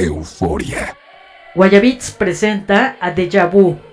Euforia. Guayabits presenta a Deja Vu.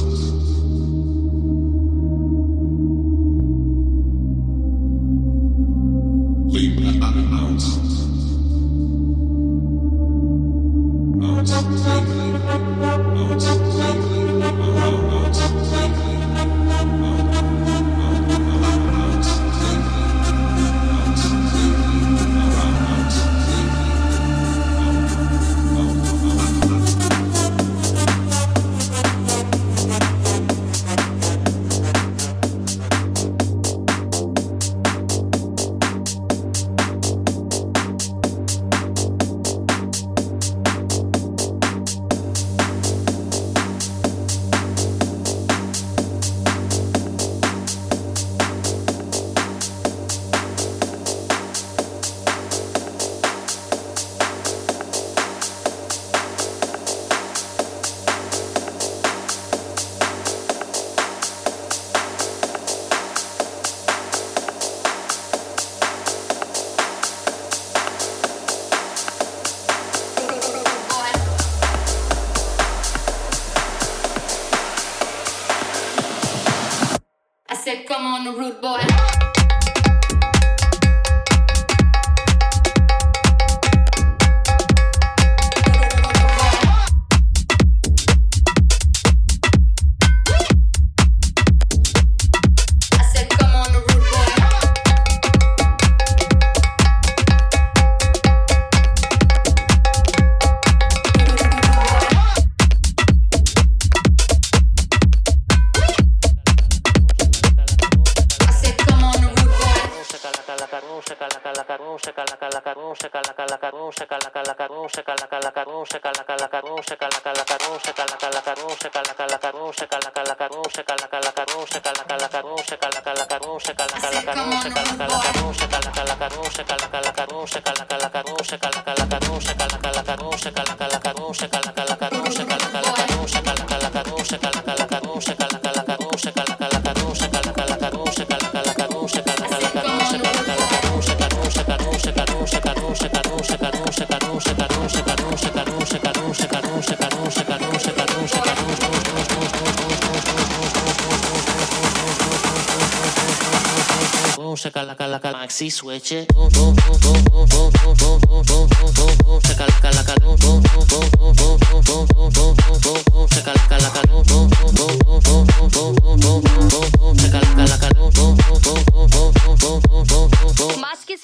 Ghosts. Maxi switch it.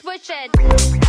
Switch it.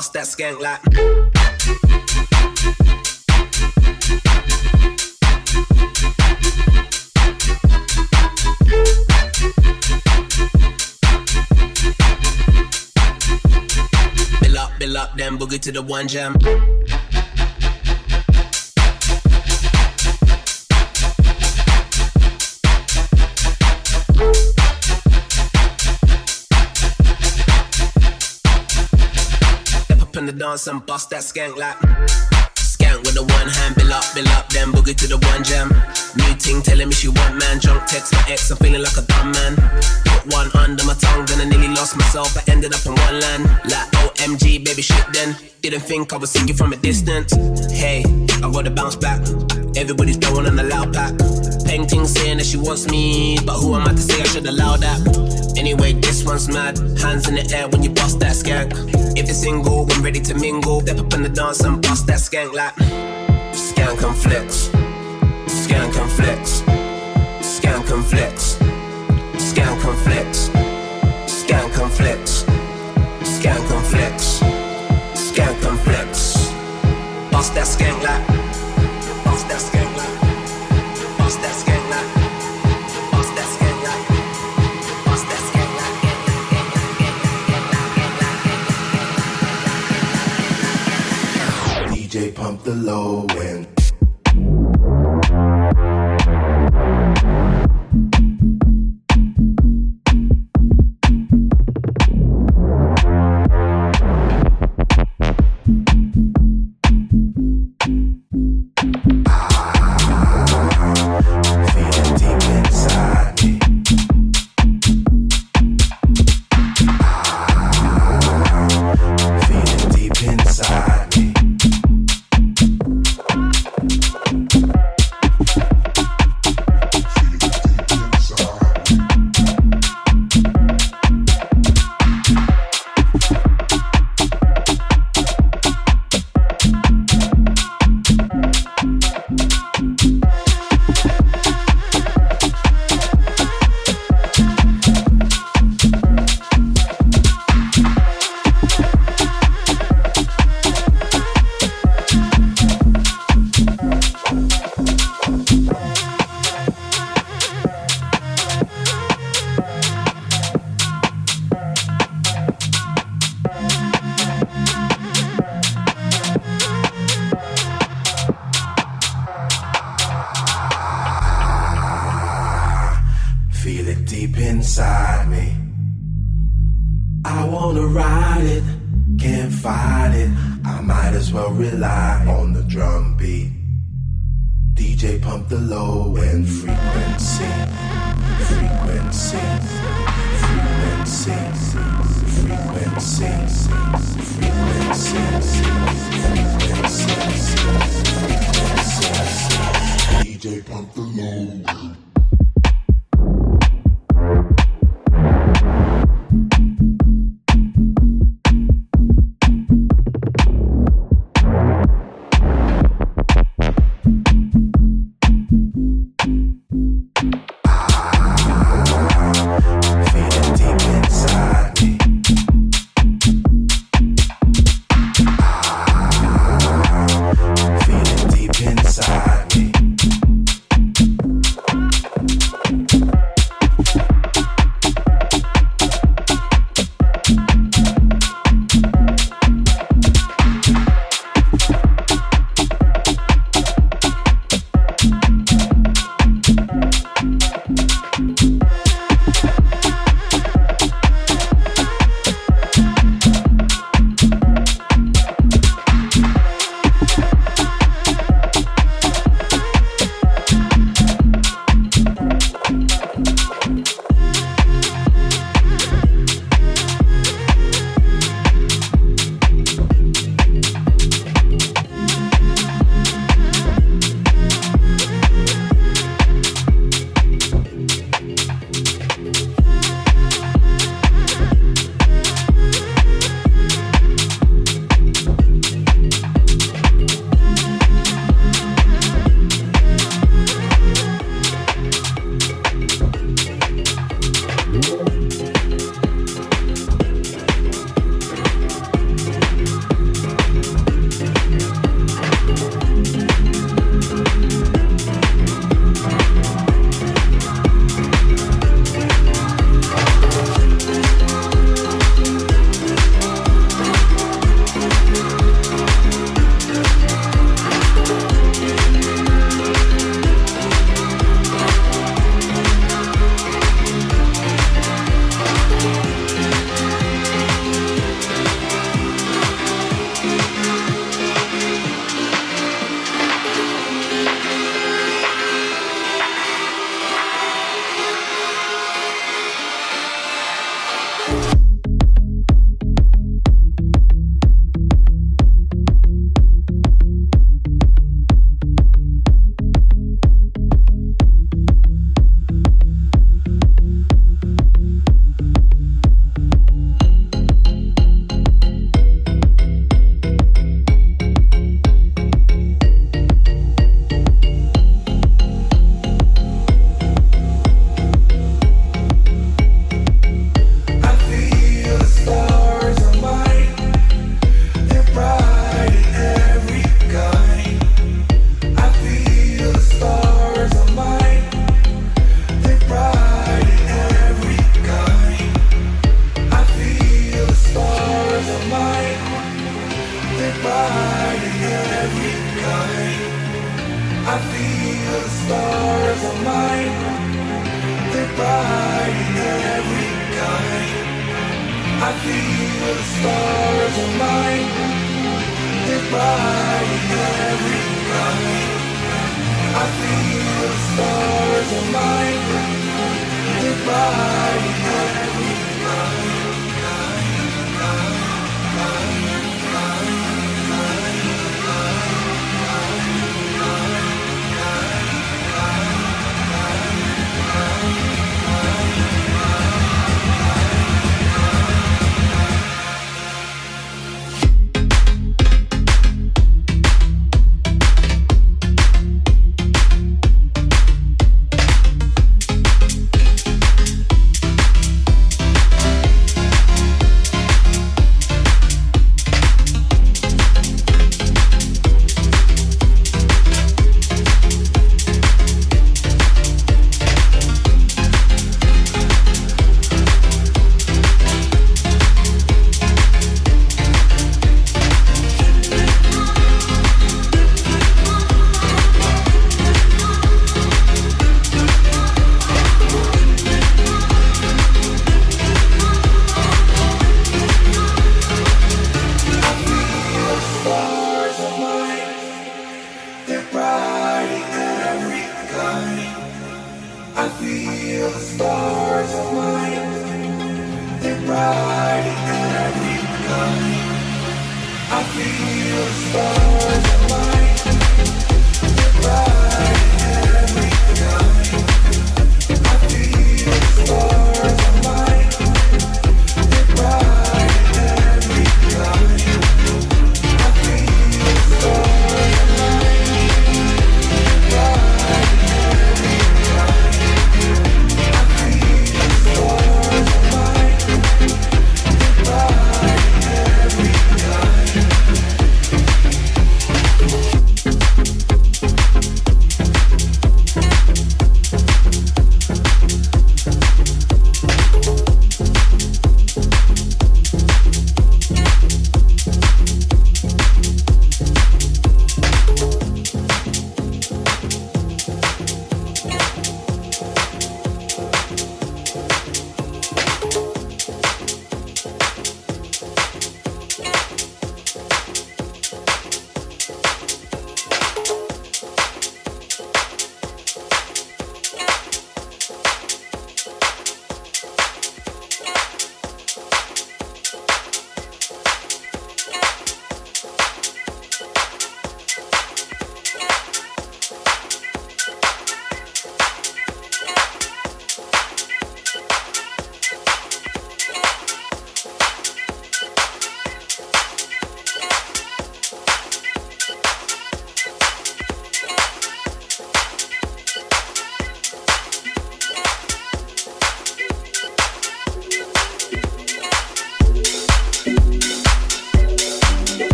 Bust that skank like. Bill up, bill up, then boogie to the one jam. Dance and bust that skank like. Skank with the one hand, bill up, bill up, then boogie to the one jam. New ting telling me she want man, drunk text my ex, I'm feeling like a dumb man. Put one under my tongue, then I nearly lost myself. I ended up in one land, like OMG, baby shit. Then didn't think I would see you from a distance. Hey, I gotta bounce back. Everybody's throwing on a loud pack. Painting saying that she wants me, but who am I to say I should allow that? Anyway, this one's mad. Hands in the air when you bust that skank. If you're single, when ready to mingle, step up in the dance and bust that skank like. Skank and flex. Skank and flex. Skank and flex. Skank and flex. Skank and flex. Skank flex. Skank flex. Bust that skank like.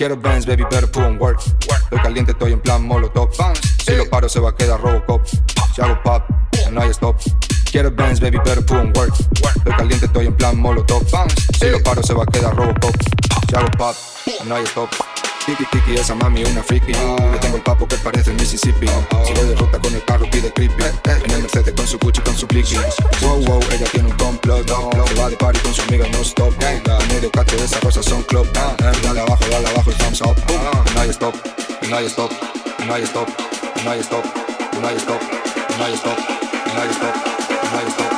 Quiero bands, baby, put on work. Estoy caliente, estoy en plan molotov. Si lo paro, se va a quedar Robocop. Si hago pop, no hay stop. Quiero bands, baby, put on work. Estoy caliente, estoy en plan molotov. Si lo paro, se va a quedar Robocop. Si hago pop, no hay stop. Tiki tiki, esa mami una friki. Yo tengo el papo que parece Mississippi. Si lo derrota con el carro, pide creepy. En el Mercedes con su Gucci, con su pliqui. Wow, wow, ella tiene un complot. Se va de party con su amiga no stop. Medio cacho de esas rosas son club. Dale abajo, dale abajo y thumbs up. No hay stop, no hay stop, no hay stop, no hay stop, no hay stop, no hay stop, no hay stop, no hay stop,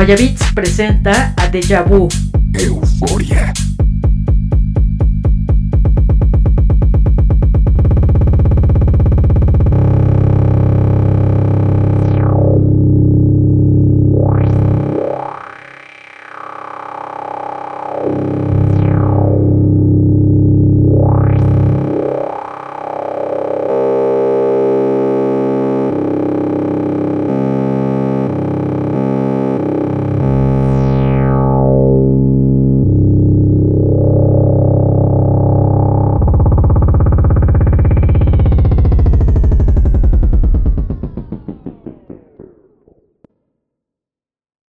Guayabits presenta a Deja Vu. Euforia.